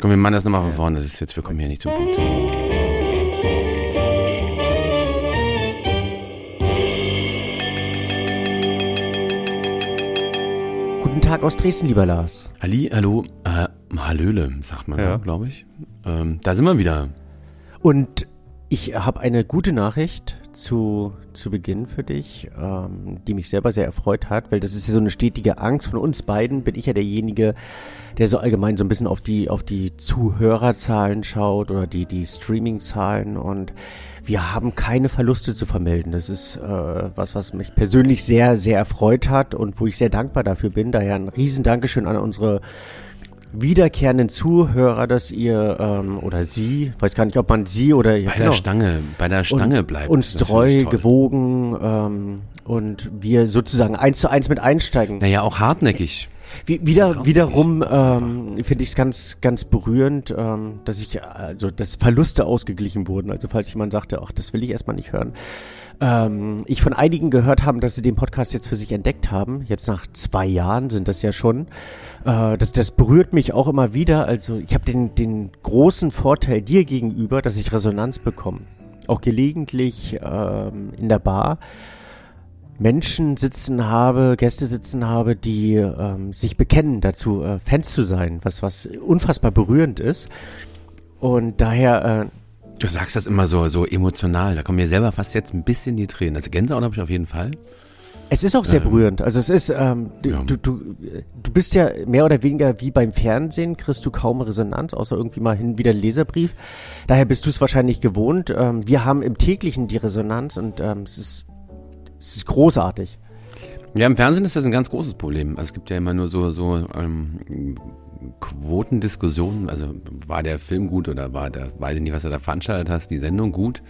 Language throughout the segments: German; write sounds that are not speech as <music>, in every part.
Komm, wir machen das nochmal von vorne. Das ist jetzt, wir kommen hier nicht zum Punkt. Guten Tag aus Dresden, lieber Lars. Halli, hallo, äh, Hallöle, sagt man, Ja. glaube ich. Ähm, da sind wir wieder. Und ich habe eine gute Nachricht zu, zu Beginn für dich, ähm, die mich selber sehr erfreut hat, weil das ist ja so eine stetige Angst von uns beiden. Bin ich ja derjenige, der so allgemein so ein bisschen auf die, auf die Zuhörerzahlen schaut oder die, die Streaming-Zahlen und wir haben keine Verluste zu vermelden. Das ist äh, was, was mich persönlich sehr, sehr erfreut hat und wo ich sehr dankbar dafür bin. Daher ein riesen Dankeschön an unsere wiederkehrenden Zuhörer, dass ihr ähm, oder sie, weiß gar nicht, ob man sie oder ja, Bei genau, der Stange, bei der Stange und, bleibt. uns treu, gewogen ähm, und wir sozusagen eins zu eins mit einsteigen. Naja, auch hartnäckig. Wie, wieder, wiederum ähm, finde ich es ganz, ganz berührend, ähm, dass ich, also, dass Verluste ausgeglichen wurden. Also, falls jemand sagte, ach, das will ich erstmal nicht hören. Ähm, ich von einigen gehört haben, dass sie den Podcast jetzt für sich entdeckt haben. Jetzt nach zwei Jahren sind das ja schon. Äh, das, das berührt mich auch immer wieder. Also, ich habe den, den großen Vorteil dir gegenüber, dass ich Resonanz bekomme. Auch gelegentlich ähm, in der Bar. Menschen sitzen habe, Gäste sitzen habe, die ähm, sich bekennen dazu, äh, Fans zu sein, was, was unfassbar berührend ist. Und daher, äh, Du sagst das immer so, so emotional. Da kommen mir selber fast jetzt ein bisschen die Tränen. Also Gänsehaut habe ich auf jeden Fall. es ist auch sehr Ähm, berührend. Also es ist, ähm, du, ja. du, du, du bist ja mehr oder weniger wie beim Fernsehen, kriegst du kaum Resonanz, außer irgendwie mal hin wieder einen Leserbrief. Daher bist du es wahrscheinlich gewohnt. Ähm, wir haben im täglichen die Resonanz und ähm, es ist, es ist großartig. Ja, im Fernsehen ist das ein ganz großes Problem. Also es gibt ja immer nur so, so ähm, Quotendiskussionen. Also war der Film gut oder war der, weiß ich nicht, was du da veranstaltet hast, die Sendung gut.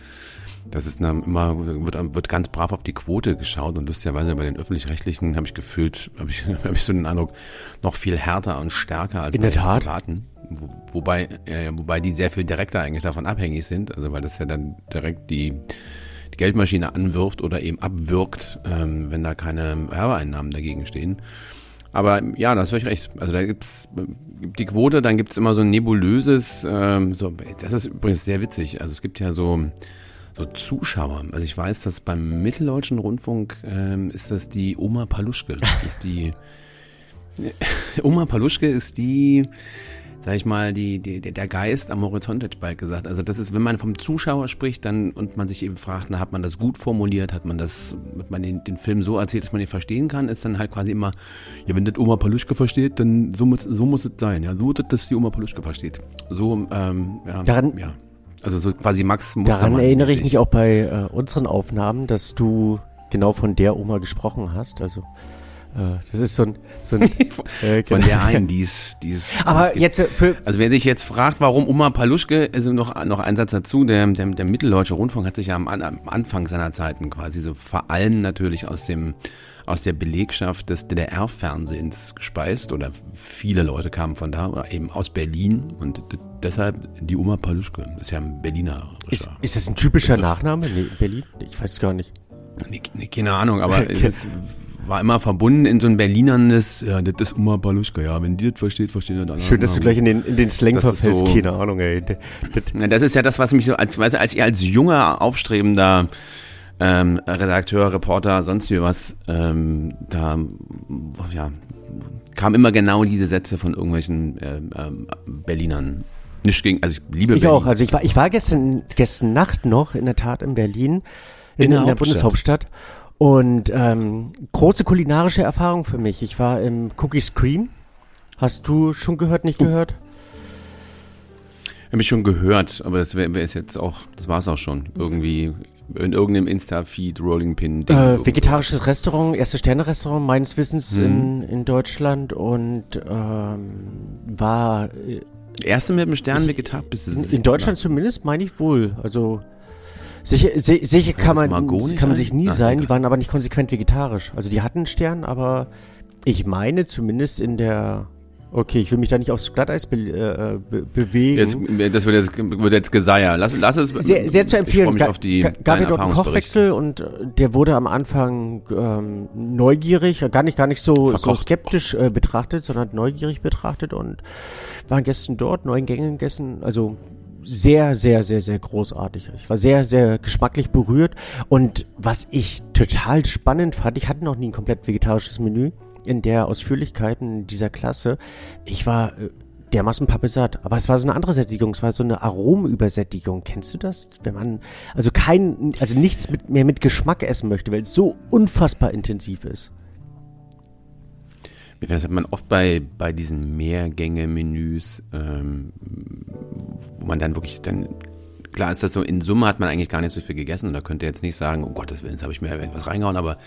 Das ist dann immer, wird, wird ganz brav auf die Quote geschaut und lustigerweise bei den Öffentlich-Rechtlichen habe ich gefühlt, habe ich, <laughs> hab ich so den Eindruck, noch viel härter und stärker als In bei der den Tat. Privaten. Wo, wobei, äh, wobei die sehr viel direkter eigentlich davon abhängig sind, also weil das ja dann direkt die, die Geldmaschine anwirft oder eben abwirkt, ähm, wenn da keine Werbeeinnahmen dagegen stehen. Aber ja, das völlig recht. Also da gibt's gibt die Quote, dann gibt's immer so ein nebulöses, ähm, so, das ist übrigens sehr witzig. Also es gibt ja so, so Zuschauer. Also ich weiß, dass beim Mitteldeutschen Rundfunk ähm, ist das die Oma Paluschke. Ist die <laughs> Oma Paluschke ist die, sag ich mal, die, die, der Geist am Horizont, hätte ich bald gesagt. Also das ist, wenn man vom Zuschauer spricht, dann und man sich eben fragt, na, hat man das gut formuliert, hat man das, hat man den, den Film so erzählt, dass man ihn verstehen kann, ist dann halt quasi immer, ja, wenn das Oma Paluschke versteht, dann so, muss- so muss es sein. Ja, so, dass das die Oma Paluschke versteht. So, ähm, ja, Daran- ja. Also so quasi Max Daran Mustermann erinnere ich mich auch bei äh, unseren Aufnahmen, dass du genau von der Oma gesprochen hast. Also das ist so ein, so ein <laughs> äh, Von genau. der einen, die ist, die ist. Aber jetzt äh, für Also wer sich jetzt fragt, warum Oma Paluschke, also noch, noch ein Satz dazu, der, der, der Mitteldeutsche Rundfunk hat sich ja am, am Anfang seiner Zeiten quasi so vor allem natürlich aus dem aus der Belegschaft des DDR-Fernsehens gespeist oder viele Leute kamen von da oder eben aus Berlin und deshalb die Oma Paluschke, das ist ja ein Berliner ist, ist das ein typischer Nachname? Nee, Berlin? Ich weiß es gar nicht. Nee, keine Ahnung, aber <laughs> es war immer verbunden in so ein Berlinernes, ja, das ist Oma Paluschke, ja, wenn die das versteht, versteht das andere. Schön, dass du gleich in den, in den Slang verfällst. so- Keine Ahnung, ey. Das, das, ist ja das, was mich so als, weißt du, als ich als junger, aufstrebender ähm, Redakteur, Reporter, sonst wie was, ähm, da ja, kam immer genau diese Sätze von irgendwelchen ähm, ähm, Berlinern. Nicht gegen, also ich liebe ich Berlin. auch. Also ich war, ich war gestern, gestern Nacht noch in der Tat in Berlin, in, In der in der Hauptstadt. Bundeshauptstadt. Und ähm, große kulinarische Erfahrung für mich. Ich war im Cookie Scream. Hast du schon gehört, nicht gehört? Habe ich schon gehört, aber das wäre wär jetzt auch, das war es auch schon. Irgendwie in irgendeinem Insta-Feed, Rolling Pin. Ding, Äh, vegetarisches Restaurant, erste Sterne-Restaurant meines Wissens Mhm. in, in Deutschland und ähm, war äh, Erste mit dem Stern vegetar bist du in, sicher? in Deutschland zumindest, meine ich wohl. Also sicher, si- sicher kann man, kann man sich nie Ah, sein. Die waren aber nicht konsequent vegetarisch. Also die hatten einen Stern, aber ich meine zumindest in der Okay, ich will mich da nicht aufs Glatteis be äh, be bewegen. Jetzt, das wird jetzt, wird jetzt Geseier. Lass, lass es. Sehr, sehr zu empfehlen. Ich freue mich auf die gab ja dort einen Kochwechsel und äh, der wurde am Anfang ähm, neugierig, gar nicht, gar nicht so, so skeptisch äh, betrachtet, sondern neugierig betrachtet und waren gestern dort, neun Gänge gegessen, also sehr, sehr, sehr, sehr großartig. Ich war sehr, sehr geschmacklich berührt und was ich total spannend fand, ich hatte noch nie ein komplett vegetarisches Menü in der Ausführlichkeiten dieser Klasse. Ich war äh, dermaßen pappesatt. Aber es war so eine andere Sättigung, es war so eine Aromübersättigung. Kennst du das? Wenn man also kein, also nichts mit, mehr mit Geschmack essen möchte, weil es so unfassbar intensiv ist. Das hat man oft bei, bei diesen Mehrgänge-Menüs, ähm, wo man dann wirklich dann klar ist das so, in Summe hat man eigentlich gar nicht so viel gegessen und da könnte jetzt nicht sagen, oh Gottes Willen, jetzt habe ich mir etwas reingehauen, aber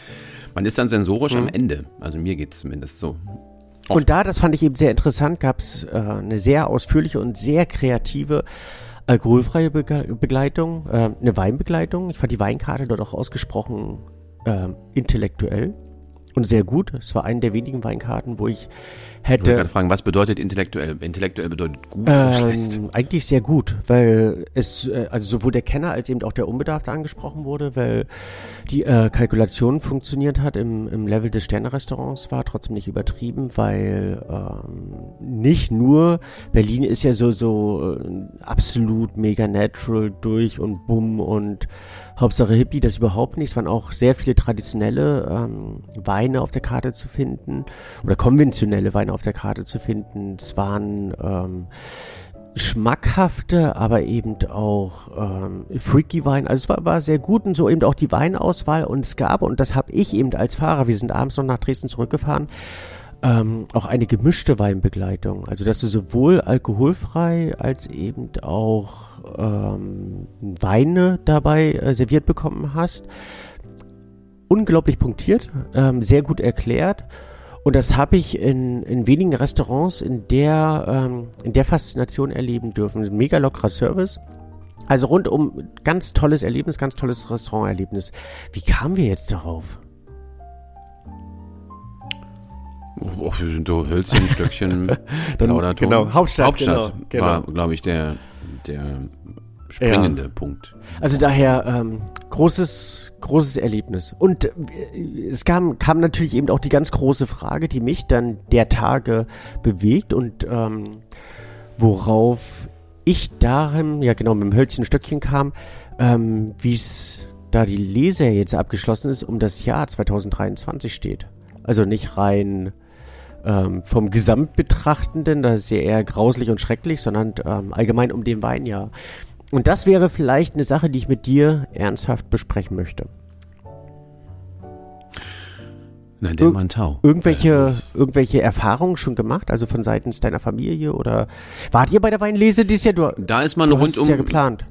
man ist dann sensorisch mhm. am Ende. Also mir geht es zumindest so. Oft. Und da, das fand ich eben sehr interessant, gab es äh, eine sehr ausführliche und sehr kreative alkoholfreie Be Begleitung, äh, eine Weinbegleitung. Ich fand die Weinkarte dort auch ausgesprochen äh, intellektuell und sehr gut. Es war eine der wenigen Weinkarten, wo ich hätte. Ich gerade fragen, was bedeutet intellektuell? Intellektuell bedeutet gut ähm, oder schlecht? Eigentlich sehr gut, weil es, äh, also sowohl der Kenner als eben auch der Unbedarfte angesprochen wurde, weil die äh, Kalkulation funktioniert hat im, im Level des Sternerestaurants war, trotzdem nicht übertrieben, weil ähm, nicht nur Berlin ist ja so, so äh, absolut mega natural durch und bumm und Hauptsache Hippie, das überhaupt nicht. Es waren auch sehr viele traditionelle ähm, Weine auf der Karte zu finden oder konventionelle Weine auf der Karte zu finden. Es waren ähm, schmackhafte, aber eben auch ähm, freaky Wein. Also es war, war sehr gut und so eben auch die Weinauswahl und es gab, und das habe ich eben als Fahrer, wir sind abends noch nach Dresden zurückgefahren, ähm, auch eine gemischte Weinbegleitung. Also dass du sowohl alkoholfrei als eben auch ähm, Weine dabei äh, serviert bekommen hast. Unglaublich punktiert, ähm, sehr gut erklärt und das habe ich in, in wenigen Restaurants in der, ähm, in der Faszination erleben dürfen. Mega lockerer Service. Also rundum ganz tolles Erlebnis, ganz tolles Restauranterlebnis. Wie kamen wir jetzt darauf? Oh, wir sind so Hölzchen, Stöckchen, <laughs> Dann, Genau, Hauptstadt, Hauptstadt genau, war, genau. glaube ich, der, der springende ja. Punkt. Also daher ähm, großes, großes Erlebnis. Und äh, es kam, kam natürlich eben auch die ganz große Frage, die mich dann der Tage bewegt und ähm, worauf ich darin, ja genau, mit dem Hölzchen Stöckchen kam, ähm, wie es da die Leser jetzt abgeschlossen ist, um das Jahr 2023 steht. Also nicht rein ähm, vom Gesamtbetrachtenden, das ist ja eher grauslich und schrecklich, sondern ähm, allgemein um den Weinjahr. Und das wäre vielleicht eine Sache, die ich mit dir ernsthaft besprechen möchte. Na, der Ir Tau. Irgendwelche, äh, irgendwelche Erfahrungen schon gemacht, also von seitens deiner Familie oder wart ihr bei der Weinlese dieses Jahr? Du, da ist man du rundum. ja geplant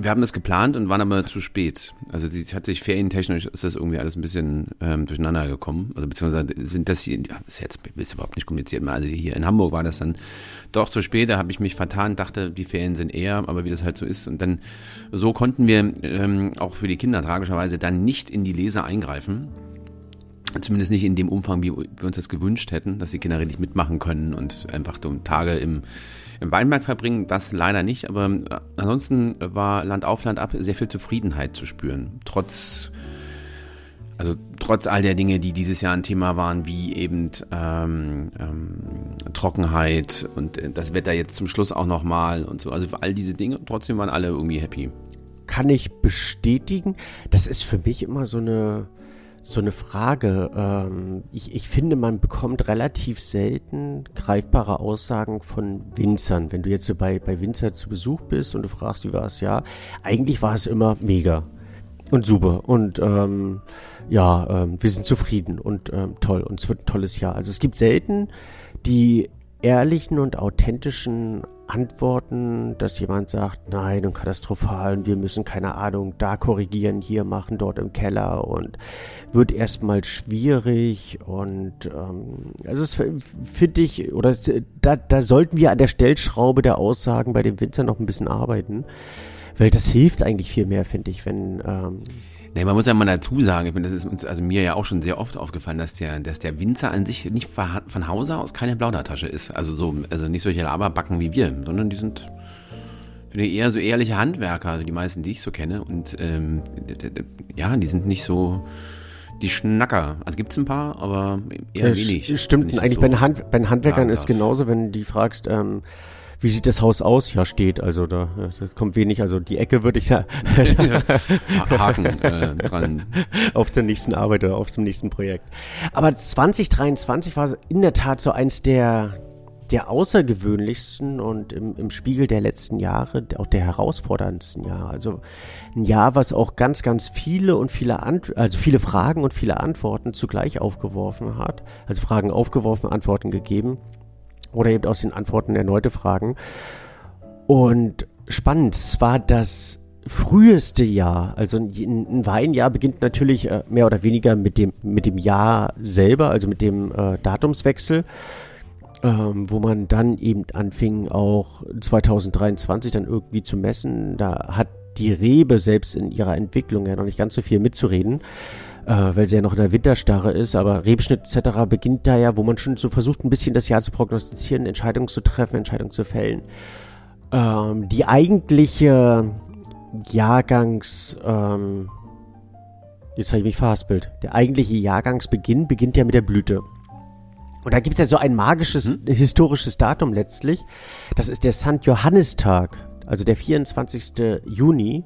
wir haben das geplant und waren aber zu spät. Also die hat sich ferientechnisch ist das irgendwie alles ein bisschen ähm, durcheinander gekommen. Also beziehungsweise sind das hier, ja, ist jetzt ist überhaupt nicht kommuniziert. Also hier in Hamburg war das dann doch zu spät. Da habe ich mich vertan, dachte, die Ferien sind eher, aber wie das halt so ist. Und dann so konnten wir ähm, auch für die Kinder tragischerweise dann nicht in die Leser eingreifen. Zumindest nicht in dem Umfang, wie wir uns das gewünscht hätten, dass die Kinder richtig mitmachen können und einfach Tage im im Weinberg verbringen, das leider nicht, aber äh, ansonsten war Land auf Land ab sehr viel Zufriedenheit zu spüren. Trotz, also trotz all der Dinge, die dieses Jahr ein Thema waren, wie eben ähm, ähm, Trockenheit und äh, das Wetter jetzt zum Schluss auch nochmal und so. Also für all diese Dinge, trotzdem waren alle irgendwie happy. Kann ich bestätigen. Das ist für mich immer so eine so eine Frage. Ähm, ich, ich finde, man bekommt relativ selten greifbare Aussagen von Winzern. Wenn du jetzt so bei, bei Winzer zu Besuch bist und du fragst, wie war es ja, eigentlich war es immer mega und super und ähm, ja, ähm, wir sind zufrieden und ähm, toll und es wird ein tolles Jahr. Also es gibt selten die ehrlichen und authentischen Antworten, dass jemand sagt, nein und katastrophal und wir müssen keine Ahnung da korrigieren, hier machen, dort im Keller und wird erstmal schwierig und ähm, also es finde ich oder da, da sollten wir an der Stellschraube der Aussagen bei den Winzern noch ein bisschen arbeiten, weil das hilft eigentlich viel mehr, finde ich, wenn ähm, Nee, man muss ja mal dazu sagen, ich meine, das ist uns, also mir ja auch schon sehr oft aufgefallen, dass der, dass der Winzer an sich nicht von Hause aus keine Plaudertasche ist. Also so, also nicht solche Laberbacken wie wir, sondern die sind, finde ich, eher so ehrliche Handwerker, also die meisten, die ich so kenne. Und ähm, ja, die sind nicht so die Schnacker. Also gibt es ein paar, aber eher ja, wenig. Stimmt, eigentlich so bei, den Hand, bei den Handwerkern ist genauso, wenn du die fragst, ähm, wie sieht das Haus aus? Ja, steht. Also da, da kommt wenig. Also die Ecke würde ich da <laughs> Haken äh, dran. Auf zur nächsten Arbeit oder auf zum nächsten Projekt. Aber 2023 war in der Tat so eins der der außergewöhnlichsten und im, im Spiegel der letzten Jahre auch der herausforderndsten Jahre. Also ein Jahr, was auch ganz, ganz viele und viele Ant also viele Fragen und viele Antworten zugleich aufgeworfen hat. Also Fragen aufgeworfen, Antworten gegeben oder eben aus den Antworten erneute Fragen. Und spannend, es war das früheste Jahr, also ein, ein Weinjahr beginnt natürlich äh, mehr oder weniger mit dem, mit dem Jahr selber, also mit dem äh, Datumswechsel, ähm, wo man dann eben anfing, auch 2023 dann irgendwie zu messen. Da hat die Rebe selbst in ihrer Entwicklung ja noch nicht ganz so viel mitzureden äh, weil sie ja noch in der Winterstarre ist, aber Rebschnitt etc. beginnt da ja, wo man schon so versucht, ein bisschen das Jahr zu prognostizieren, Entscheidungen zu treffen, Entscheidungen zu fällen. Ähm, die eigentliche Jahrgangs... Ähm, jetzt habe ich mich verhaspelt. Der eigentliche Jahrgangsbeginn beginnt ja mit der Blüte. Und da gibt es ja so ein magisches, hm? historisches Datum letztlich. Das ist der St. Johannistag also der 24. Juni,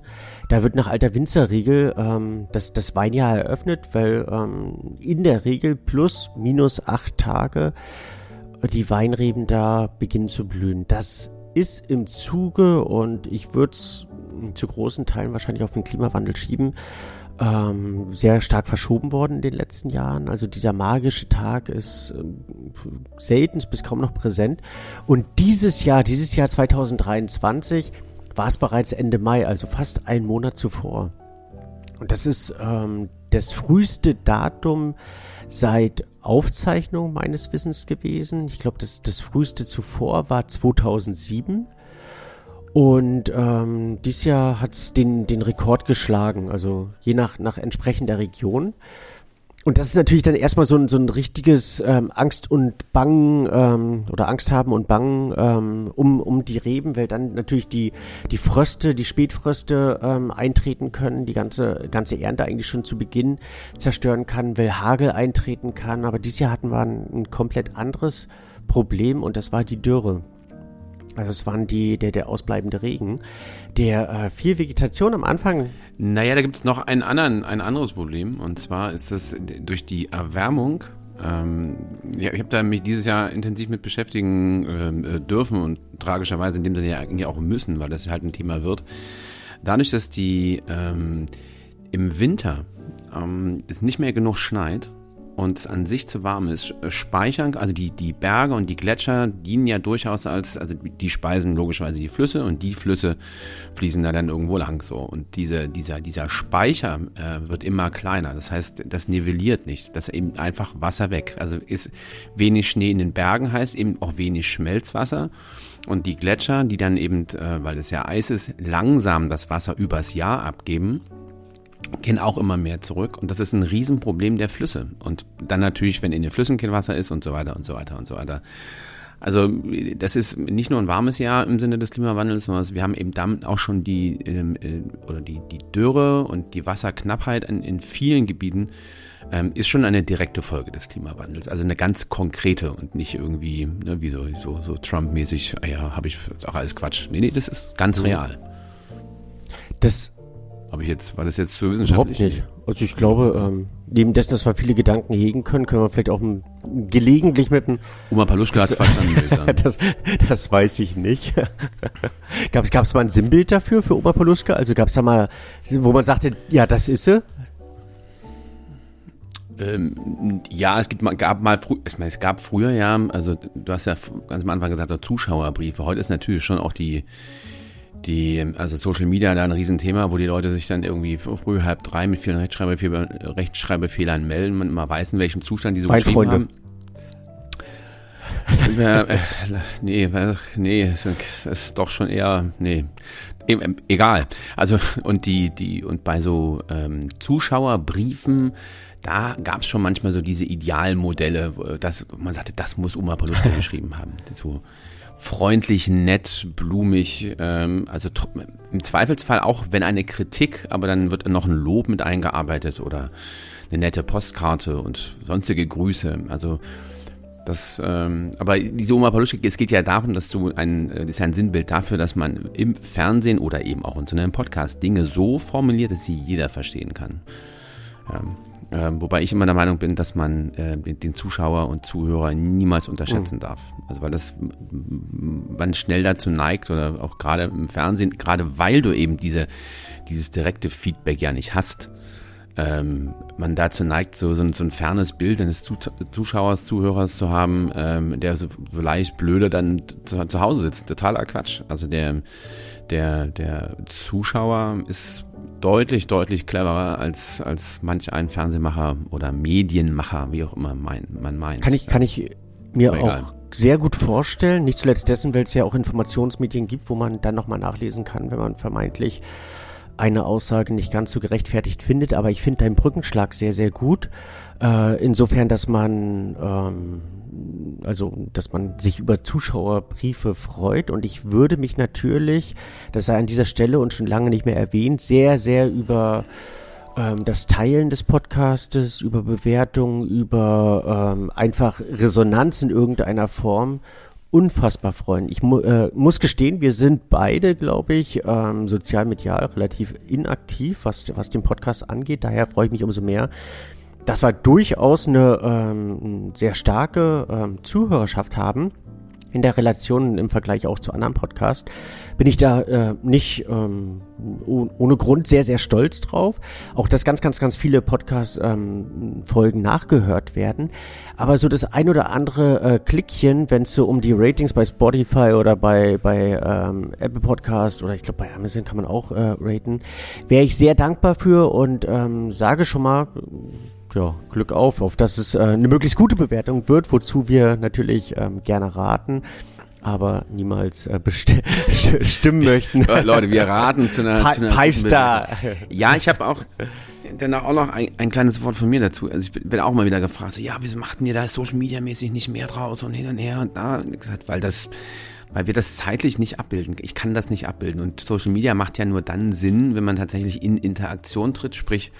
da wird nach alter Winzerregel ähm, das, das Weinjahr eröffnet, weil ähm, in der Regel plus minus acht Tage die Weinreben da beginnen zu blühen. Das ist im Zuge und ich würde es zu großen Teilen wahrscheinlich auf den Klimawandel schieben, ähm, sehr stark verschoben worden in den letzten Jahren. Also dieser magische Tag ist äh, selten bis kaum noch präsent. Und dieses Jahr, dieses Jahr 2023, war es bereits Ende Mai, also fast einen Monat zuvor. Und das ist ähm, das früheste Datum seit Aufzeichnung meines Wissens gewesen. Ich glaube, das, das früheste zuvor war 2007. Und ähm, dieses Jahr hat es den, den Rekord geschlagen, also je nach, nach entsprechender Region. Und das ist natürlich dann erstmal so ein, so ein richtiges ähm, Angst und Bangen ähm, oder Angst haben und Bangen ähm, um, um die Reben, weil dann natürlich die, die Fröste, die Spätfröste ähm, eintreten können, die ganze, ganze Ernte eigentlich schon zu Beginn zerstören kann, weil Hagel eintreten kann. Aber dieses Jahr hatten wir ein, ein komplett anderes Problem und das war die Dürre. Also es waren die, der, der ausbleibende Regen, der äh, viel Vegetation am Anfang. Naja, da gibt es noch einen anderen, ein anderes Problem. Und zwar ist das durch die Erwärmung. Ähm, ja, ich habe da mich dieses Jahr intensiv mit beschäftigen ähm, äh, dürfen und tragischerweise in dem Sinne ja eigentlich auch müssen, weil das halt ein Thema wird. Dadurch, dass die ähm, im Winter ähm, es nicht mehr genug schneit, und an sich zu warm ist, speichern, also die, die Berge und die Gletscher dienen ja durchaus als, also die speisen logischerweise die Flüsse und die Flüsse fließen da dann irgendwo lang so. Und diese, dieser, dieser Speicher äh, wird immer kleiner. Das heißt, das nivelliert nicht. Das ist eben einfach Wasser weg. Also ist wenig Schnee in den Bergen heißt eben auch wenig Schmelzwasser. Und die Gletscher, die dann eben, äh, weil es ja Eis ist, langsam das Wasser übers Jahr abgeben gehen auch immer mehr zurück und das ist ein Riesenproblem der Flüsse. Und dann natürlich, wenn in den Flüssen kein Wasser ist und so weiter und so weiter und so weiter. Also das ist nicht nur ein warmes Jahr im Sinne des Klimawandels, sondern wir haben eben damit auch schon die ähm, äh, oder die, die Dürre und die Wasserknappheit in, in vielen Gebieten ähm, ist schon eine direkte Folge des Klimawandels. Also eine ganz konkrete und nicht irgendwie, ne, wie so, so, so Trump-mäßig, ah ja, habe ich auch alles Quatsch. Nee, nee, das ist ganz mhm. real. Das habe ich jetzt, war das jetzt zu wissenschaftlich? Überhaupt nicht. Also ich glaube, ähm, neben dessen, dass wir viele Gedanken hegen können, können wir vielleicht auch gelegentlich mit einem... Oma Paluschka hat es verstanden, das, das weiß ich nicht. <laughs> gab es mal ein Sinnbild dafür, für Oma Paluschka? Also gab es da mal, wo man sagte, ja, das ist sie? Ähm, ja, es gibt, gab mal, ich meine, es gab früher ja, also du hast ja ganz am Anfang gesagt, Zuschauerbriefe. Heute ist natürlich schon auch die die, also Social Media da ein Riesenthema, wo die Leute sich dann irgendwie früh halb drei mit vielen Rechtschreibfehlern, Rechtschreibfehlern melden, man immer weiß, in welchem Zustand die so geschrieben haben. äh, <laughs> nee, nee, es ist doch schon eher, nee, egal. Also und die, die und bei so ähm, Zuschauerbriefen, da gab es schon manchmal so diese Idealmodelle, dass man sagte, das muss Oma Paluschka <laughs> geschrieben haben. So freundlich, nett, blumig, ähm, also im Zweifelsfall auch, wenn eine Kritik, aber dann wird noch ein Lob mit eingearbeitet oder eine nette Postkarte und sonstige Grüße. Also das, ähm, aber diese Oma Paluschek, es geht ja darum, dass du ein, das ist ja ein Sinnbild dafür, dass man im Fernsehen oder eben auch in so einem Podcast Dinge so formuliert, dass sie jeder verstehen kann. Ähm, ähm, wobei ich immer der Meinung bin, dass man äh, den, Zuschauer und Zuhörer niemals unterschätzen mhm. darf. Also weil das man schnell dazu neigt oder auch gerade im Fernsehen, gerade weil du eben diese dieses direkte Feedback ja nicht hast, ähm, man dazu neigt, so, so, ein, so ein fernes Bild eines Zuschauers, Zuhörers zu haben, ähm, der so, so leicht blöde dann zu, zu Hause sitzt. Totaler Quatsch. Also der, der, der Zuschauer ist deutlich, deutlich cleverer als, als manch ein Fernsehmacher oder Medienmacher, wie auch immer mein, man meint. Kann ich, kann ich mir auch sehr gut vorstellen, nicht zuletzt dessen, weil es ja auch Informationsmedien gibt, wo man dann nochmal nachlesen kann, wenn man vermeintlich eine Aussage nicht ganz so gerechtfertigt findet, aber ich finde deinen Brückenschlag sehr, sehr gut. Äh, insofern, dass man ähm, also dass man sich über Zuschauerbriefe freut und ich würde mich natürlich, das sei an dieser Stelle und schon lange nicht mehr erwähnt, sehr, sehr über ähm, das Teilen des Podcastes, über Bewertungen, über ähm, einfach Resonanz in irgendeiner Form unfassbar freuen. Ich mu äh, muss gestehen, wir sind beide, glaube ich, ähm, sozialmedial relativ inaktiv, was, was den Podcast angeht. Daher freue ich mich umso mehr, dass wir durchaus eine ähm, sehr starke ähm, Zuhörerschaft haben in der Relation im Vergleich auch zu anderen Podcasts, bin ich da äh, nicht ähm, ohne Grund sehr, sehr stolz drauf. Auch, dass ganz, ganz, ganz viele Podcast-Folgen ähm, nachgehört werden. Aber so das ein oder andere äh, Klickchen, wenn es so um die Ratings bei Spotify oder bei, bei ähm, Apple Podcast oder ich glaube bei Amazon kann man auch äh, raten, wäre ich sehr dankbar für und ähm, sage schon mal, ja, Glück auf, auf dass es äh, eine möglichst gute Bewertung wird, wozu wir natürlich ähm, gerne raten aber niemals äh, <laughs> stimmen möchten. Leute, wir raten zu einer, zu einer Five Star. Ja, ich habe auch dann auch noch ein, ein, kleines Wort von mir dazu. Also ich werde auch mal wieder gefragt, so, ja, wieso machten ihr da Social Media mäßig nicht mehr draus und hin und her und da? Und gesagt, weil das weil wir das zeitlich nicht abbilden. Ich kann das nicht abbilden und Social Media macht ja nur dann Sinn, wenn man tatsächlich in Interaktion tritt, sprich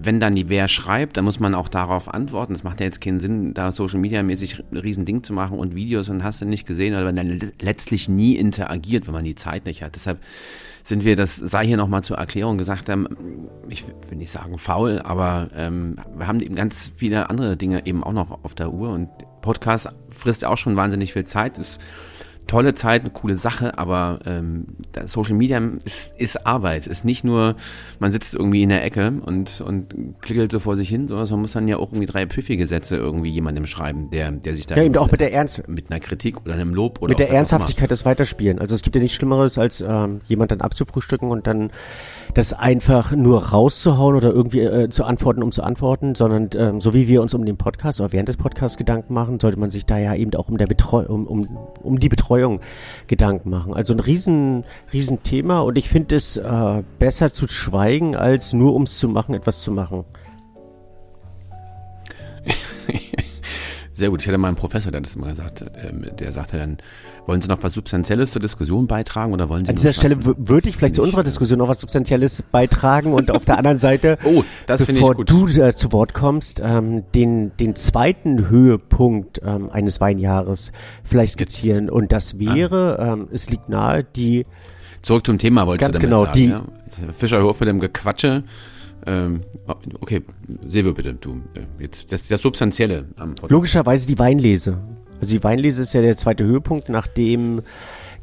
wenn dann die wer schreibt, dann muss man auch darauf antworten. Das macht ja jetzt keinen Sinn, da Social Media mäßig ein Riesending zu machen und Videos und hast du nicht gesehen, aber dann letztlich nie interagiert, wenn man die Zeit nicht hat. Deshalb sind wir, das sei hier nochmal zur Erklärung gesagt haben, ich will nicht sagen faul, aber ähm, wir haben eben ganz viele andere Dinge eben auch noch auf der Uhr und Podcast frisst auch schon wahnsinnig viel Zeit. Ist tolle Zeit, eine coole Sache, aber ähm, Social Media ist, ist Arbeit, ist nicht nur, man sitzt irgendwie in der Ecke und, und klickelt so vor sich hin, sondern man muss dann ja auch irgendwie drei pfiffige Sätze irgendwie jemandem schreiben, der, der sich da ja, eben auch mit der Ernst mit einer Kritik oder einem Lob oder mit der Ernsthaftigkeit des Weiterspielen. Also es gibt ja nichts Schlimmeres, als ähm, jemand dann abzufrühstücken und dann das einfach nur rauszuhauen oder irgendwie äh, zu antworten, um zu antworten, sondern ähm, so wie wir uns um den Podcast oder während des Podcasts Gedanken machen, sollte man sich da ja eben auch um der Betreu um, um, um die Betreuung Gedanken machen. Also ein riesen, riesen Thema und ich finde es äh, besser zu schweigen, als nur ums zu machen, etwas zu machen. Sehr gut. Ich hatte mal einen Professor, der das immer gesagt, ähm, der sagte dann, wollen Sie noch was Substanzielles zur Diskussion beitragen oder wollen Sie An dieser Stelle würde ich vielleicht zu unserer Diskussion noch was Substanzielles beitragen und auf der anderen <laughs> Seite, oh, bevor du äh, zu Wort kommst, ähm, den, den zweiten Höhepunkt ähm, eines Weinjahres vielleicht skizzieren. Und das wäre, ah. ähm, es liegt nahe, die Zurück zum Thema wolltest ganz du damit genau, sagen, die, ja? Fischerhof mit dem Gequatsche. Ähm, okay, Silvio bitte, du. Äh, jetzt das, das Substanzielle am Podcast. Logischerweise die Weinlese. Also die Weinlese ist ja der zweite Höhepunkt, nachdem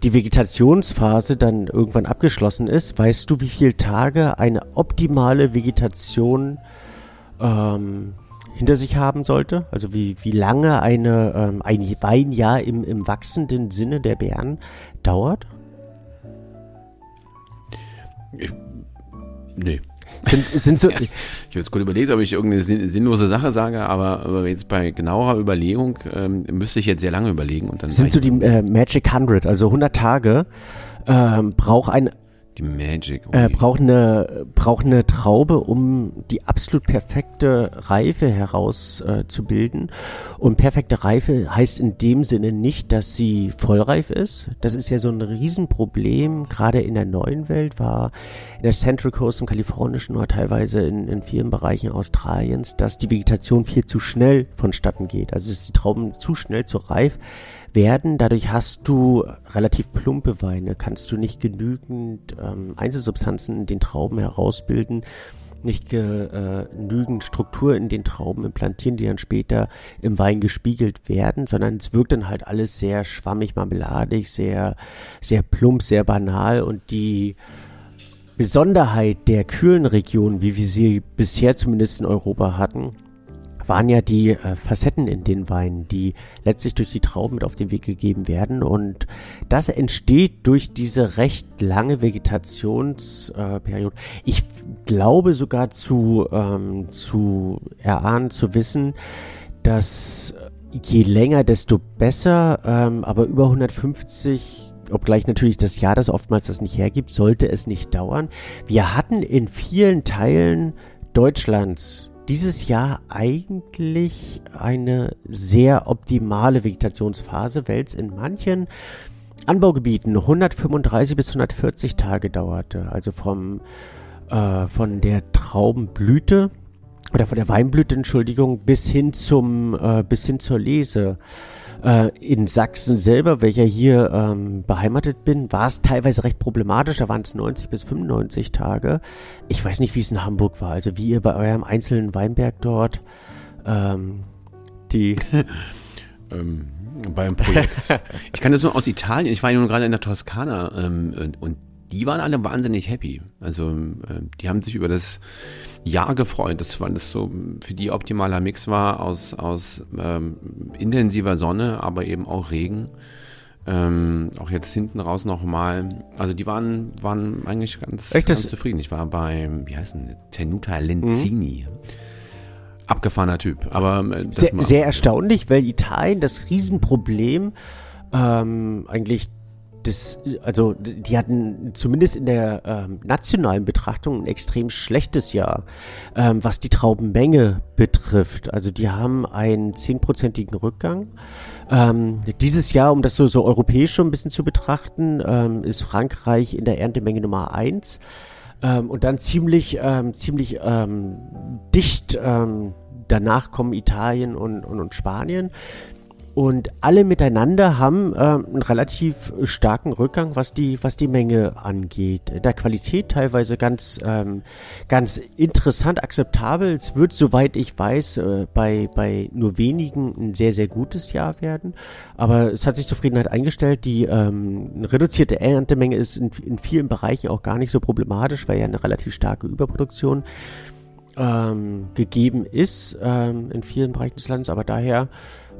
die Vegetationsphase dann irgendwann abgeschlossen ist. Weißt du, wie viele Tage eine optimale Vegetation ähm, hinter sich haben sollte? Also wie, wie lange eine, ähm, ein Weinjahr im, im wachsenden Sinne der Beeren dauert? Ich, nee. Sind, sind so. <laughs> Ja, ich habe jetzt kurz überlegt, ob ich irgendeine sinnlose Sache sage, aber, aber jetzt bei genauerer Überlegung ähm, müsste ich jetzt sehr lange überlegen und dann. Sind so die äh, Magic 100, also 100 Tage ähm, braucht ein die Magic. Äh, braucht eine braucht eine Traube, um die absolut perfekte Reife herauszubilden. Äh, und perfekte Reife heißt in dem Sinne nicht, dass sie vollreif ist. Das ist ja so ein Riesenproblem. Gerade in der neuen Welt war in der Central Coast im kalifornischen oder teilweise in, in vielen Bereichen Australiens, dass die Vegetation viel zu schnell vonstatten geht. Also dass die Trauben zu schnell zu reif werden. Dadurch hast du relativ plumpe Weine, kannst du nicht genügend ähm, Einzelsubstanzen in den Trauben herausbilden, nicht äh, genügend Struktur in den Trauben implantieren, die dann später im Wein gespiegelt werden, sondern es wirkt dann halt alles sehr schwammig, marmeladig, sehr, sehr plump, sehr banal und die Besonderheit der kühlen Region, wie wir sie bisher zumindest in Europa hatten, waren ja die äh, Facetten in den Weinen, die letztlich durch die Trauben mit auf den Weg gegeben werden. Und das entsteht durch diese recht lange Vegetationsperiode. Äh, ich glaube sogar zu, ähm, zu erahnen, zu wissen, dass je länger, desto besser, ähm, aber über 150 obgleich natürlich das Jahr das oftmals das nicht hergibt, sollte es nicht dauern. Wir hatten in vielen Teilen Deutschlands dieses Jahr eigentlich eine sehr optimale Vegetationsphase, weil es in manchen Anbaugebieten 135 bis 140 Tage dauerte. Also vom, äh, von der Traubenblüte oder von der Weinblüte, Entschuldigung, bis hin zum, äh, bis hin zur Lese. Äh, in Sachsen selber, welcher hier ähm, beheimatet bin, war es teilweise recht problematisch. Da waren es 90 bis 95 Tage. Ich weiß nicht, wie es in Hamburg war. Also wie ihr bei eurem einzelnen Weinberg dort ähm, die <laughs> ähm, beim Projekt. <laughs> ich kann das nur aus Italien. Ich war ja nun gerade in der Toskana ähm, und, und die waren alle wahnsinnig happy. Also äh, die haben sich über das Jahr gefreut, dass das so für die optimaler Mix war aus, aus ähm, intensiver Sonne, aber eben auch Regen. Ähm, auch jetzt hinten raus nochmal. Also die waren, waren eigentlich ganz, ganz zufrieden. Ich war bei, wie heißt denn, Tenuta Lenzini. Mhm. Abgefahrener Typ. Aber äh, sehr, sehr erstaunlich, weil Italien das Riesenproblem ähm, eigentlich das, also die hatten zumindest in der ähm, nationalen Betrachtung ein extrem schlechtes Jahr, ähm, was die Traubenmenge betrifft. Also die haben einen zehnprozentigen Rückgang. Ähm, dieses Jahr, um das so, so europäisch schon ein bisschen zu betrachten, ähm, ist Frankreich in der Erntemenge Nummer eins ähm, und dann ziemlich, ähm, ziemlich dicht danach kommen Italien und, und, und Spanien. Und alle miteinander haben äh, einen relativ starken Rückgang, was die, was die Menge angeht. Der Qualität teilweise ganz, ähm, ganz interessant, akzeptabel. Es wird, soweit ich weiß, äh, bei, bei nur wenigen ein sehr, sehr gutes Jahr werden. Aber es hat sich Zufriedenheit eingestellt. Die ähm, reduzierte Erntemenge ist in, in vielen Bereichen auch gar nicht so problematisch, weil ja eine relativ starke Überproduktion ähm, gegeben ist ähm, in vielen Bereichen des Landes. Aber daher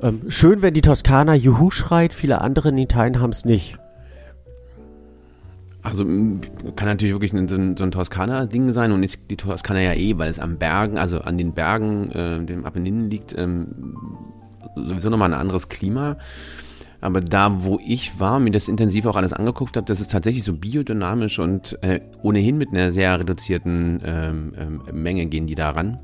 ähm, schön, wenn die Toskana Juhu schreit, viele andere in Italien haben es nicht. Also kann natürlich wirklich ein, so ein, so ein Toskana-Ding sein und ist die Toskana ja eh, weil es am Bergen, also an den Bergen, äh, dem Apenninen liegt, ähm, sowieso nochmal ein anderes Klima. Aber da, wo ich war, mir das intensiv auch alles angeguckt habe, das ist tatsächlich so biodynamisch und äh, ohnehin mit einer sehr reduzierten ähm, ähm, Menge gehen die da ran.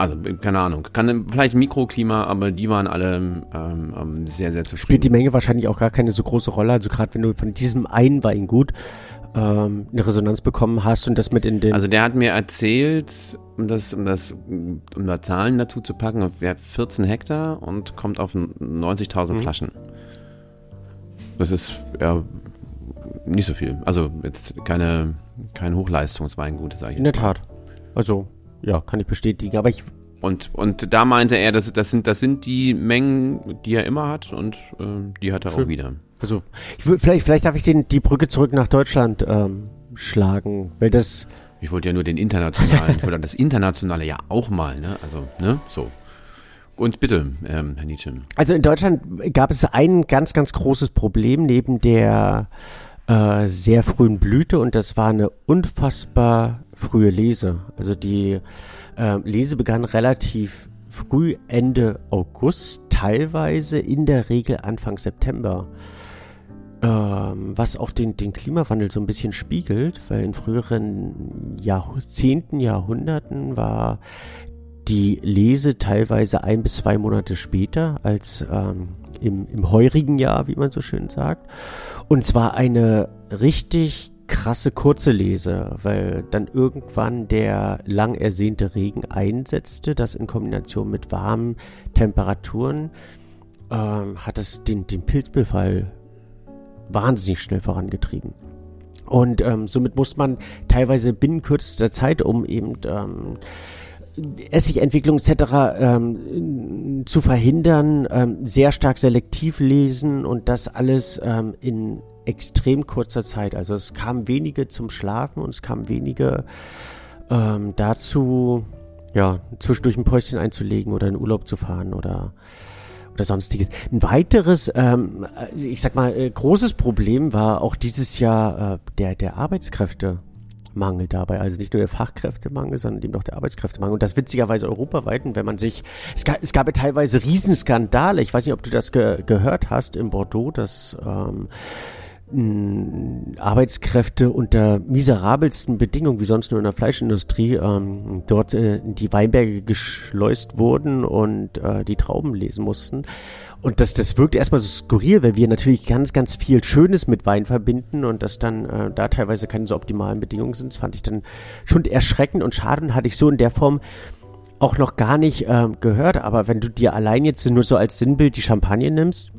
Also, keine Ahnung. Kann vielleicht Mikroklima, aber die waren alle ähm, ähm, sehr, sehr zufrieden. Spielt die Menge wahrscheinlich auch gar keine so große Rolle. Also gerade wenn du von diesem einen Weingut ähm, eine Resonanz bekommen hast und das mit in den. Also der hat mir erzählt, um das, um das, um da Zahlen dazu zu packen, er hat 14 Hektar und kommt auf 90.000 mhm. Flaschen. Das ist ja nicht so viel. Also jetzt keine, kein Hochleistungsweingut, sage ich. In der Tat. Also ja, kann ich bestätigen. Aber ich und, und da meinte er, das, das, sind, das sind die Mengen, die er immer hat und äh, die hat er Schön. auch wieder. Also, ich vielleicht, vielleicht darf ich den, die Brücke zurück nach Deutschland ähm, schlagen, weil das. Ich wollte ja nur den internationalen, ich wollte das internationale ja auch mal, ne? Also, ne? So. Und bitte, ähm, Herr Nietzsche. Also in Deutschland gab es ein ganz, ganz großes Problem neben der äh, sehr frühen Blüte und das war eine unfassbar frühe Lese. Also die äh, Lese begann relativ früh Ende August, teilweise in der Regel Anfang September. Ähm, was auch den, den Klimawandel so ein bisschen spiegelt, weil in früheren Jahrzehnten, Jahrhunderten war die Lese teilweise ein bis zwei Monate später als ähm, im, im heurigen Jahr, wie man so schön sagt. Und zwar eine richtig krasse kurze Lese, weil dann irgendwann der lang ersehnte Regen einsetzte, das in Kombination mit warmen Temperaturen ähm, hat es den, den Pilzbefall wahnsinnig schnell vorangetrieben. Und ähm, somit muss man teilweise binnen kürzester Zeit, um eben ähm, Essigentwicklung etc. Ähm, zu verhindern, ähm, sehr stark selektiv lesen und das alles ähm, in extrem kurzer Zeit. Also es kamen wenige zum Schlafen und es kamen wenige ähm, dazu, ja, zwischendurch ein Päuschen einzulegen oder in Urlaub zu fahren oder oder sonstiges. Ein weiteres, ähm, ich sag mal, äh, großes Problem war auch dieses Jahr äh, der, der Arbeitskräftemangel dabei. Also nicht nur der Fachkräftemangel, sondern eben auch der Arbeitskräftemangel. Und das witzigerweise europaweit. Und wenn man sich, es gab, es gab ja teilweise Riesenskandale. Ich weiß nicht, ob du das ge gehört hast in Bordeaux, dass ähm, Arbeitskräfte unter miserabelsten Bedingungen, wie sonst nur in der Fleischindustrie, ähm, dort äh, in die Weinberge geschleust wurden und äh, die Trauben lesen mussten. Und das, das wirkt erstmal so skurril, weil wir natürlich ganz, ganz viel Schönes mit Wein verbinden und das dann äh, da teilweise keine so optimalen Bedingungen sind. Das fand ich dann schon erschreckend und schade und hatte ich so in der Form auch noch gar nicht äh, gehört. Aber wenn du dir allein jetzt nur so als Sinnbild die Champagne nimmst,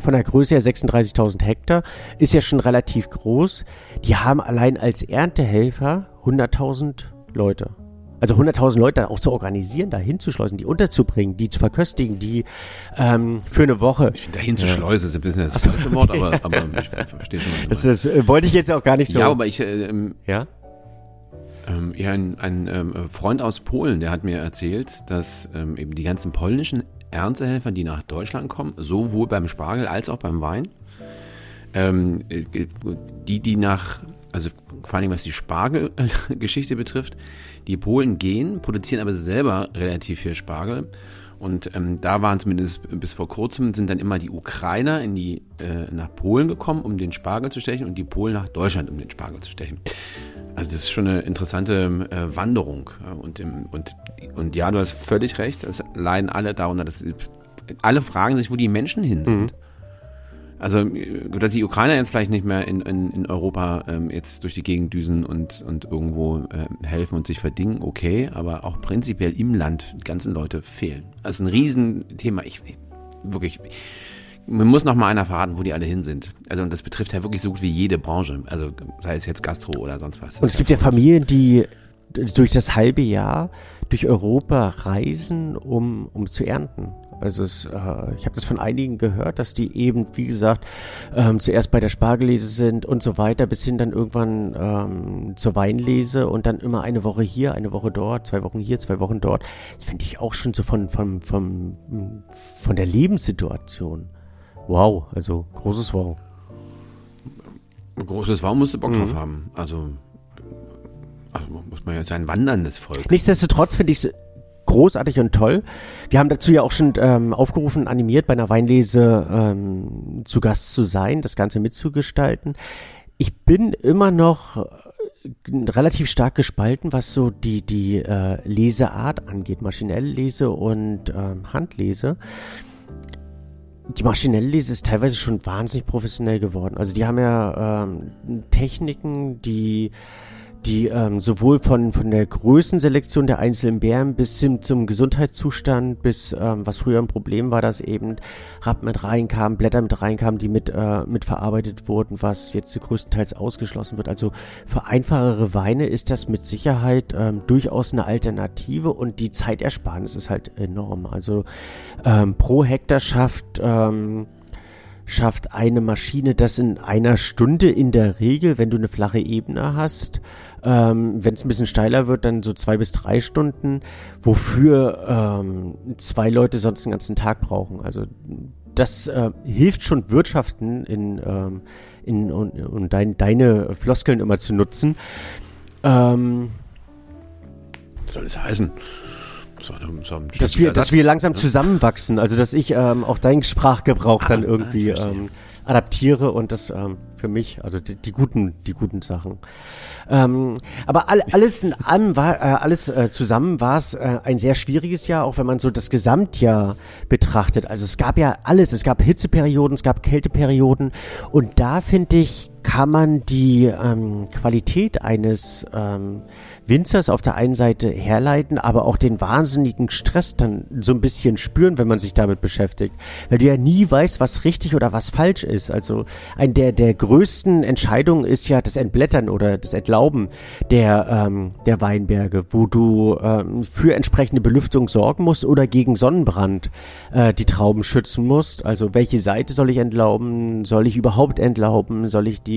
von der Größe her 36.000 Hektar, ist ja schon relativ groß. Die haben allein als Erntehelfer 100.000 Leute. Also 100.000 Leute auch zu organisieren, da hinzuschleusen, die unterzubringen, die zu verköstigen, die ähm, für eine Woche. Ich finde, da hinzuschleusen ist ein bisschen das falsche Wort, aber, <laughs> aber ich verstehe schon, was Das, das äh, wollte ich jetzt auch gar nicht so. Ja, aber ich, äh, ähm, ja? Ähm, ja, ein, ein ähm, Freund aus Polen, der hat mir erzählt, dass ähm, eben die ganzen polnischen Erntehelfer, die nach Deutschland kommen, sowohl beim Spargel als auch beim Wein. Ähm, äh, die, die nach, also vor allem was die Spargelgeschichte betrifft, die Polen gehen, produzieren aber selber relativ viel Spargel. Und ähm, da waren zumindest bis vor kurzem, sind dann immer die Ukrainer in die, äh, nach Polen gekommen, um den Spargel zu stechen und die Polen nach Deutschland, um den Spargel zu stechen. Also das ist schon eine interessante äh, Wanderung. Und, im, und, und ja, du hast völlig recht, es leiden alle darunter. Dass, alle fragen sich, wo die Menschen hin sind. Mhm. Also, dass die Ukrainer jetzt vielleicht nicht mehr in, in, in Europa ähm, jetzt durch die Gegend düsen und, und irgendwo äh, helfen und sich verdingen, okay, aber auch prinzipiell im Land die ganzen Leute fehlen. Also ein Riesenthema. Ich, ich wirklich, man muss noch mal einer verraten, wo die alle hin sind. Also und das betrifft ja wirklich so gut wie jede Branche. Also sei es jetzt Gastro oder sonst was. Und es gibt ja Familien, die durch das halbe Jahr durch Europa reisen, um, um zu ernten. Also es, äh, ich habe das von einigen gehört, dass die eben, wie gesagt, ähm, zuerst bei der Spargellese sind und so weiter, bis hin dann irgendwann ähm, zur Weinlese und dann immer eine Woche hier, eine Woche dort, zwei Wochen hier, zwei Wochen dort. Das finde ich auch schon so von, von, von, von der Lebenssituation wow, also großes Wow. Großes Wow musst du Bock mhm. drauf haben. Also, also muss man ja sein wanderndes Volk. Nichtsdestotrotz finde ich es großartig und toll. Wir haben dazu ja auch schon ähm, aufgerufen, animiert bei einer Weinlese ähm, zu Gast zu sein, das Ganze mitzugestalten. Ich bin immer noch äh, relativ stark gespalten, was so die, die äh, Leseart angeht, maschinelle Lese und ähm, Handlese die maschinelle Lese ist teilweise schon wahnsinnig professionell geworden. Also die haben ja ähm, Techniken, die die ähm, sowohl von, von der Größenselektion der einzelnen Bären bis hin zum Gesundheitszustand, bis ähm, was früher ein Problem war, dass eben Rappen mit reinkamen, Blätter mit reinkamen, die mit, äh, mit verarbeitet wurden, was jetzt größtenteils ausgeschlossen wird. Also für einfachere Weine ist das mit Sicherheit ähm, durchaus eine Alternative und die Zeitersparnis ist halt enorm. Also ähm, pro Hektar schafft ähm, schafft eine Maschine das in einer Stunde in der Regel, wenn du eine flache Ebene hast. Ähm, wenn es ein bisschen steiler wird, dann so zwei bis drei Stunden, wofür ähm, zwei Leute sonst den ganzen Tag brauchen. Also das äh, hilft schon Wirtschaften in, ähm, in und, und dein, deine Floskeln immer zu nutzen. Ähm, Was soll das heißen? So, so dass, wir, dass wir langsam zusammenwachsen, also dass ich ähm, auch deinen Sprachgebrauch ah, dann irgendwie ähm, adaptiere und das ähm, für mich, also die, die guten, die guten Sachen. Ähm, aber all, alles in allem war, äh, alles äh, zusammen war es äh, ein sehr schwieriges Jahr, auch wenn man so das Gesamtjahr betrachtet. Also es gab ja alles, es gab Hitzeperioden, es gab Kälteperioden und da finde ich kann man die ähm, Qualität eines ähm, Winzers auf der einen Seite herleiten, aber auch den wahnsinnigen Stress dann so ein bisschen spüren, wenn man sich damit beschäftigt. Weil du ja nie weißt, was richtig oder was falsch ist. Also ein der, der größten Entscheidungen ist ja das Entblättern oder das Entlauben der, ähm, der Weinberge, wo du ähm, für entsprechende Belüftung sorgen musst oder gegen Sonnenbrand äh, die Trauben schützen musst. Also welche Seite soll ich entlauben? Soll ich überhaupt entlauben? Soll ich die,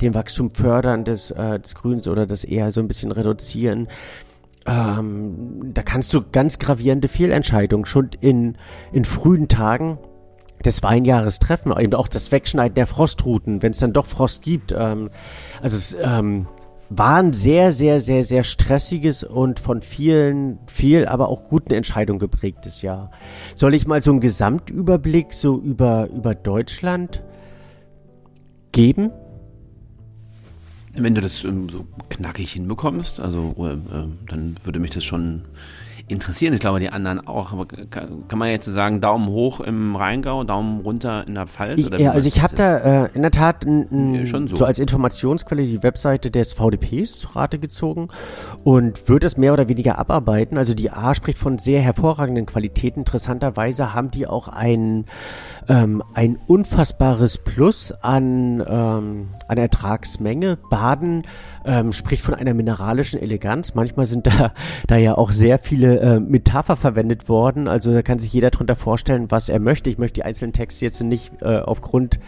den Wachstum fördern des, äh, des Grüns oder das eher so ein bisschen reduzieren? Ähm, da kannst du ganz gravierende Fehlentscheidungen schon in, in frühen Tagen des Weinjahres treffen, eben auch das Wegschneiden der Frostruten, wenn es dann doch Frost gibt. Ähm, also es ähm, war ein sehr, sehr, sehr, sehr stressiges und von vielen, viel, aber auch guten Entscheidungen geprägtes Jahr. Soll ich mal so einen Gesamtüberblick so über, über Deutschland geben? Wenn du das ähm, so knackig hinbekommst, also äh, dann würde mich das schon interessieren. Ich glaube, die anderen auch. Aber kann man jetzt sagen, Daumen hoch im Rheingau, Daumen runter in der Pfalz? Ich, ja, also ich habe da äh, in der Tat n, so. so. als Informationsquelle die Webseite des VDPs zu Rate gezogen und würde es mehr oder weniger abarbeiten. Also die A spricht von sehr hervorragenden Qualitäten. Interessanterweise haben die auch ein, ähm, ein unfassbares Plus an, ähm, an Ertragsmenge. Baden ähm, spricht von einer mineralischen Eleganz. Manchmal sind da, da ja auch sehr viele äh, Metapher verwendet worden. Also da kann sich jeder drunter vorstellen, was er möchte. Ich möchte die einzelnen Texte jetzt nicht äh, aufgrund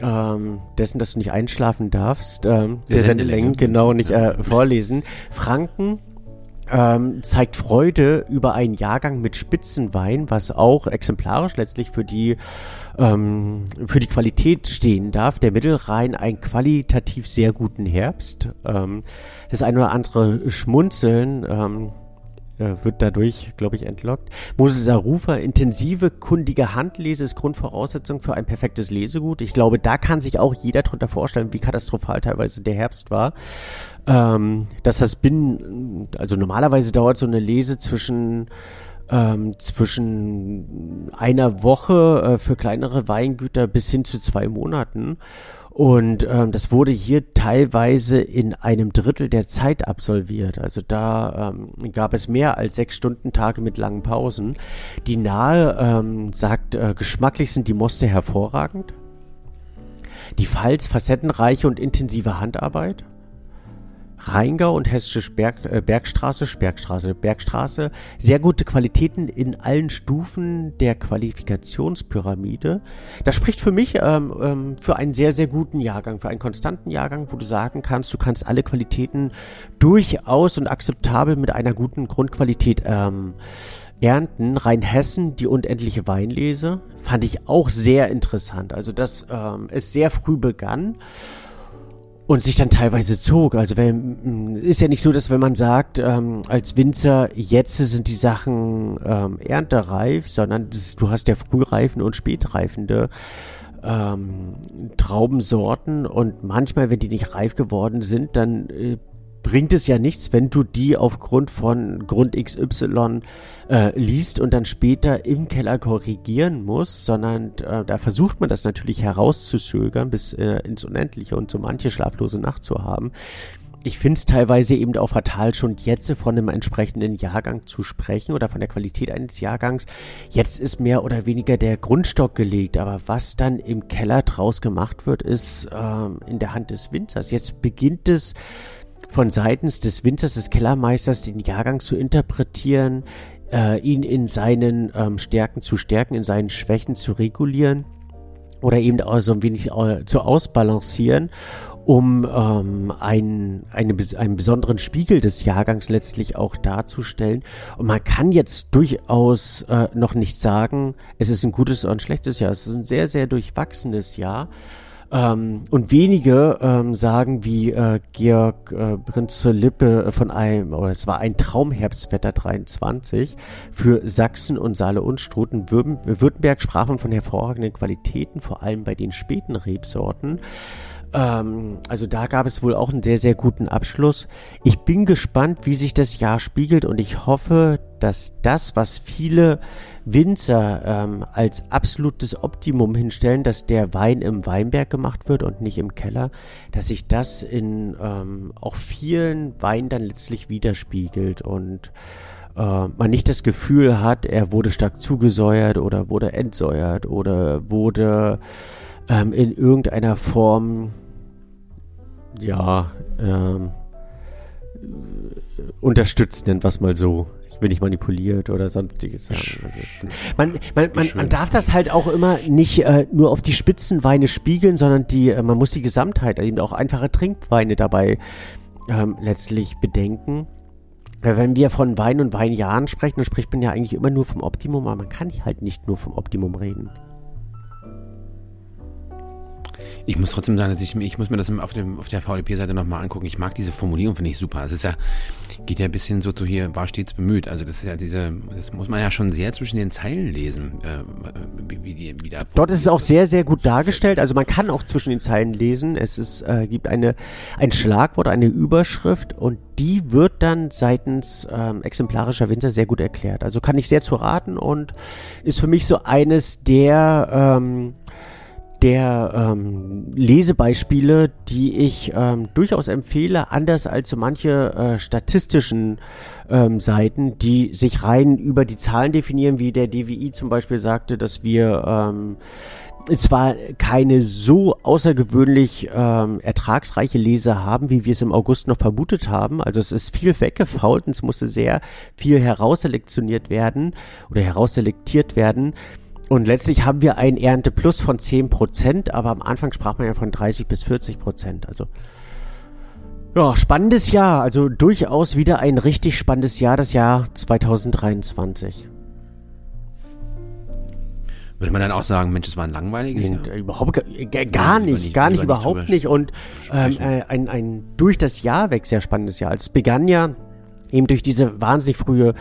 ähm, dessen, dass du nicht einschlafen darfst, ähm, der, der Sendelängen, genau, nicht äh, vorlesen. Franken ähm, zeigt Freude über einen Jahrgang mit Spitzenwein, was auch exemplarisch letztlich für die ähm, für die Qualität stehen darf. Der Mittelrhein einen qualitativ sehr guten Herbst. Ähm, das eine oder andere Schmunzeln ähm, äh, wird dadurch, glaube ich, entlockt. Moses Arufa, intensive, kundige Handlese ist Grundvoraussetzung für ein perfektes Lesegut. Ich glaube, da kann sich auch jeder drunter vorstellen, wie katastrophal teilweise der Herbst war. Ähm, dass das binnen, also normalerweise dauert so eine Lese zwischen ähm, zwischen einer Woche äh, für kleinere Weingüter bis hin zu zwei Monaten. Und ähm, das wurde hier teilweise in einem Drittel der Zeit absolviert. Also da ähm, gab es mehr als sechs Stunden Tage mit langen Pausen. Die Nahe ähm, sagt, äh, geschmacklich sind die Moste hervorragend. Die Pfalz facettenreiche und intensive Handarbeit. Rheingau und Hessische Berg, äh, Bergstraße, Bergstraße, Bergstraße, sehr gute Qualitäten in allen Stufen der Qualifikationspyramide. Das spricht für mich ähm, ähm, für einen sehr, sehr guten Jahrgang, für einen konstanten Jahrgang, wo du sagen kannst, du kannst alle Qualitäten durchaus und akzeptabel mit einer guten Grundqualität ähm, ernten. Rheinhessen, die unendliche Weinlese, fand ich auch sehr interessant. Also, dass ähm, es sehr früh begann und sich dann teilweise zog. Also wenn, ist ja nicht so, dass wenn man sagt, ähm, als Winzer, jetzt sind die Sachen ähm, erntereif, sondern das, du hast ja frühreifen und spätreifende ähm, Traubensorten und manchmal, wenn die nicht reif geworden sind, dann äh, bringt es ja nichts, wenn du die aufgrund von Grund XY äh, liest und dann später im Keller korrigieren musst, sondern äh, da versucht man das natürlich herauszuzögern bis äh, ins Unendliche und so manche schlaflose Nacht zu haben. Ich finde es teilweise eben auch fatal, schon jetzt von einem entsprechenden Jahrgang zu sprechen oder von der Qualität eines Jahrgangs. Jetzt ist mehr oder weniger der Grundstock gelegt, aber was dann im Keller draus gemacht wird, ist ähm, in der Hand des Winzers. Jetzt beginnt es von seitens des Winters des Kellermeisters den Jahrgang zu interpretieren, äh, ihn in seinen ähm, Stärken zu stärken, in seinen Schwächen zu regulieren oder eben auch so ein wenig äh, zu ausbalancieren, um ähm, einen, eine, einen besonderen Spiegel des Jahrgangs letztlich auch darzustellen. Und man kann jetzt durchaus äh, noch nicht sagen, es ist ein gutes oder ein schlechtes Jahr. Es ist ein sehr, sehr durchwachsenes Jahr. Ähm, und wenige ähm, sagen wie äh, Georg äh, Prinz zur Lippe von einem, oder es war ein Traumherbstwetter 23 für Sachsen und Saale und Struten. Württemberg sprach man von hervorragenden Qualitäten, vor allem bei den späten Rebsorten. Ähm, also da gab es wohl auch einen sehr, sehr guten Abschluss. Ich bin gespannt, wie sich das Jahr spiegelt und ich hoffe, dass das, was viele Winzer ähm, als absolutes Optimum hinstellen, dass der Wein im Weinberg gemacht wird und nicht im Keller, dass sich das in ähm, auch vielen Weinen dann letztlich widerspiegelt und äh, man nicht das Gefühl hat, er wurde stark zugesäuert oder wurde entsäuert oder wurde ähm, in irgendeiner Form ja ähm, unterstützt, nennt was mal so. Ich will nicht manipuliert oder sonstiges sagen. Man, man, man, man darf das halt auch immer nicht äh, nur auf die Spitzenweine spiegeln, sondern die, äh, man muss die Gesamtheit, eben auch einfache Trinkweine dabei ähm, letztlich bedenken. Wenn wir von Wein und Weinjahren sprechen, dann spricht man ja eigentlich immer nur vom Optimum, aber man kann halt nicht nur vom Optimum reden. Ich muss trotzdem sagen, dass ich, ich muss mir das auf, dem, auf der VDP-Seite nochmal angucken. Ich mag diese Formulierung, finde ich super. Es ist ja, geht ja ein bisschen so zu hier, war stets bemüht. Also das ist ja diese, das muss man ja schon sehr zwischen den Zeilen lesen, äh, wie, die, wie Dort ist es auch sehr, sehr gut dargestellt. Also man kann auch zwischen den Zeilen lesen. Es ist, äh, gibt eine, ein Schlagwort, eine Überschrift und die wird dann seitens ähm, exemplarischer Winter sehr gut erklärt. Also kann ich sehr zu raten und ist für mich so eines der ähm, der ähm, Lesebeispiele, die ich ähm, durchaus empfehle, anders als so manche äh, statistischen ähm, Seiten, die sich rein über die Zahlen definieren, wie der DWI zum Beispiel sagte, dass wir ähm, zwar keine so außergewöhnlich ähm, ertragsreiche Lese haben, wie wir es im August noch vermutet haben. Also es ist viel weggefault und es musste sehr viel herausselektioniert werden oder herausselektiert werden. Und letztlich haben wir ein Ernte Plus von 10%, aber am Anfang sprach man ja von 30 bis 40%. Also ja, spannendes Jahr. Also durchaus wieder ein richtig spannendes Jahr, das Jahr 2023. Würde man dann auch sagen, Mensch, es war ein langweiliges Jahr? Äh, überhaupt gar, gar nicht, nicht, gar nicht, überhaupt nicht. Und ähm, äh, ein, ein durch das Jahr weg sehr spannendes Jahr. Also es begann ja eben durch diese wahnsinnig frühe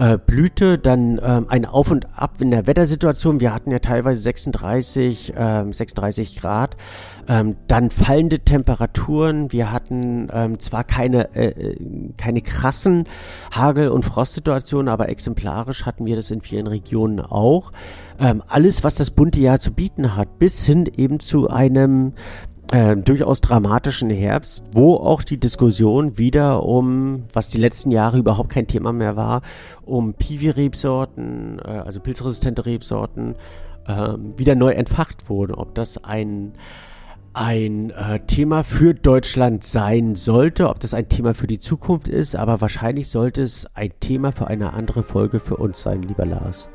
äh, Blüte, dann ähm, ein Auf und Ab in der Wettersituation. Wir hatten ja teilweise 36, ähm, 36 Grad, ähm, dann fallende Temperaturen. Wir hatten ähm, zwar keine äh, keine krassen Hagel- und Frostsituationen, aber exemplarisch hatten wir das in vielen Regionen auch. Ähm, alles, was das bunte Jahr zu bieten hat, bis hin eben zu einem äh, durchaus dramatischen Herbst, wo auch die Diskussion wieder um, was die letzten Jahre überhaupt kein Thema mehr war, um Piwi-Rebsorten, äh, also pilzresistente Rebsorten, äh, wieder neu entfacht wurde. Ob das ein ein äh, Thema für Deutschland sein sollte, ob das ein Thema für die Zukunft ist, aber wahrscheinlich sollte es ein Thema für eine andere Folge für uns sein, lieber Lars.